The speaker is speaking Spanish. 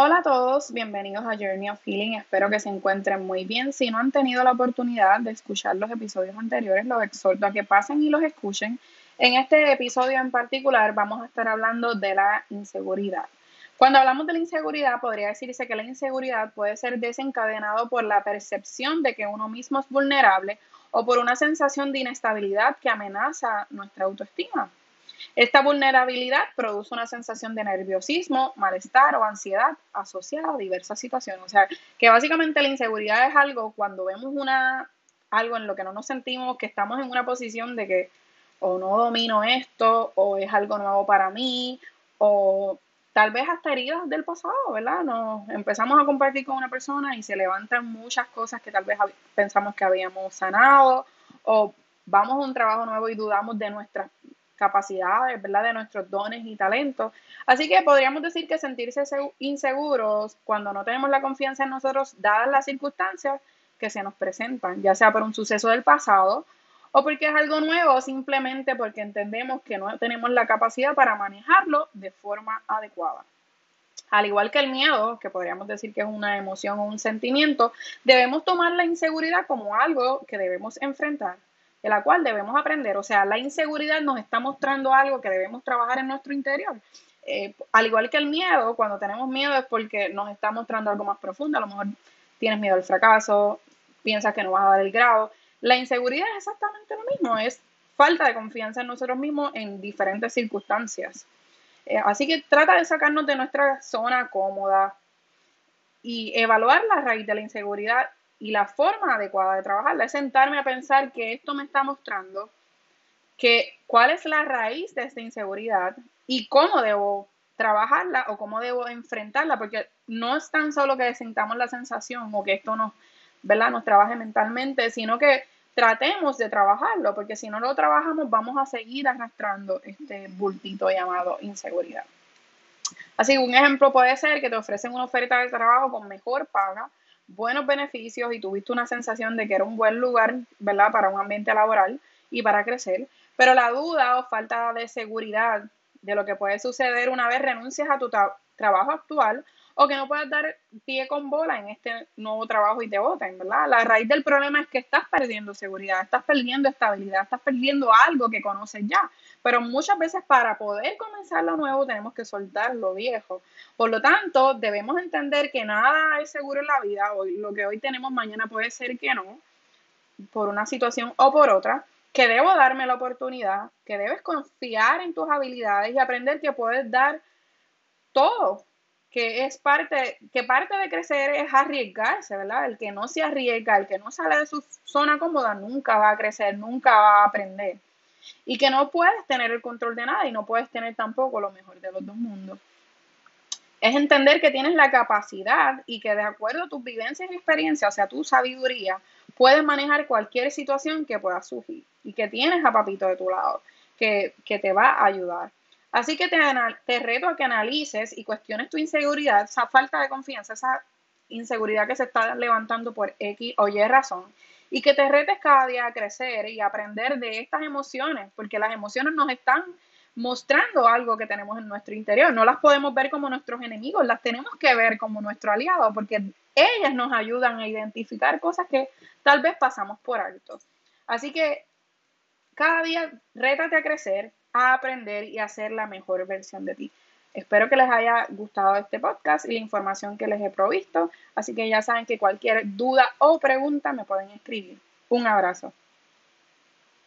Hola a todos, bienvenidos a Journey of Feeling. Espero que se encuentren muy bien. Si no han tenido la oportunidad de escuchar los episodios anteriores, los exhorto a que pasen y los escuchen. En este episodio en particular vamos a estar hablando de la inseguridad. Cuando hablamos de la inseguridad, podría decirse que la inseguridad puede ser desencadenado por la percepción de que uno mismo es vulnerable o por una sensación de inestabilidad que amenaza nuestra autoestima. Esta vulnerabilidad produce una sensación de nerviosismo, malestar o ansiedad asociada a diversas situaciones. O sea, que básicamente la inseguridad es algo cuando vemos una algo en lo que no nos sentimos que estamos en una posición de que o no domino esto o es algo nuevo para mí o tal vez hasta heridas del pasado, ¿verdad? Nos empezamos a compartir con una persona y se levantan muchas cosas que tal vez pensamos que habíamos sanado o vamos a un trabajo nuevo y dudamos de nuestras capacidades, ¿verdad? De nuestros dones y talentos. Así que podríamos decir que sentirse inseguros cuando no tenemos la confianza en nosotros, dadas las circunstancias que se nos presentan, ya sea por un suceso del pasado o porque es algo nuevo, simplemente porque entendemos que no tenemos la capacidad para manejarlo de forma adecuada. Al igual que el miedo, que podríamos decir que es una emoción o un sentimiento, debemos tomar la inseguridad como algo que debemos enfrentar de la cual debemos aprender. O sea, la inseguridad nos está mostrando algo que debemos trabajar en nuestro interior. Eh, al igual que el miedo, cuando tenemos miedo es porque nos está mostrando algo más profundo. A lo mejor tienes miedo al fracaso, piensas que no vas a dar el grado. La inseguridad es exactamente lo mismo, es falta de confianza en nosotros mismos en diferentes circunstancias. Eh, así que trata de sacarnos de nuestra zona cómoda y evaluar la raíz de la inseguridad y la forma adecuada de trabajarla es sentarme a pensar que esto me está mostrando que cuál es la raíz de esta inseguridad y cómo debo trabajarla o cómo debo enfrentarla, porque no es tan solo que sintamos la sensación o que esto nos, ¿verdad? nos trabaje mentalmente, sino que tratemos de trabajarlo, porque si no lo trabajamos vamos a seguir arrastrando este bultito llamado inseguridad. Así que un ejemplo puede ser que te ofrecen una oferta de trabajo con mejor paga, buenos beneficios y tuviste una sensación de que era un buen lugar, ¿verdad?, para un ambiente laboral y para crecer, pero la duda o falta de seguridad de lo que puede suceder una vez renuncias a tu trabajo actual o que no puedas dar pie con bola en este nuevo trabajo y te voten, ¿verdad? La raíz del problema es que estás perdiendo seguridad, estás perdiendo estabilidad, estás perdiendo algo que conoces ya. Pero muchas veces para poder comenzar lo nuevo tenemos que soltar lo viejo. Por lo tanto, debemos entender que nada es seguro en la vida. Hoy, lo que hoy tenemos mañana puede ser que no, por una situación o por otra que debo darme la oportunidad, que debes confiar en tus habilidades y aprender que puedes dar todo que es parte, que parte de crecer es arriesgarse, ¿verdad? El que no se arriesga, el que no sale de su zona cómoda, nunca va a crecer, nunca va a aprender. Y que no puedes tener el control de nada y no puedes tener tampoco lo mejor de los dos mundos. Es entender que tienes la capacidad y que de acuerdo a tus vivencias y experiencias, o sea, tu sabiduría, puedes manejar cualquier situación que pueda surgir y que tienes a papito de tu lado, que, que te va a ayudar. Así que te, te reto a que analices y cuestiones tu inseguridad, esa falta de confianza, esa inseguridad que se está levantando por X o Y razón, y que te retes cada día a crecer y aprender de estas emociones, porque las emociones nos están mostrando algo que tenemos en nuestro interior. No las podemos ver como nuestros enemigos, las tenemos que ver como nuestro aliado, porque ellas nos ayudan a identificar cosas que tal vez pasamos por alto. Así que cada día rétate a crecer, a aprender y a ser la mejor versión de ti. Espero que les haya gustado este podcast y la información que les he provisto. Así que ya saben que cualquier duda o pregunta me pueden escribir. Un abrazo.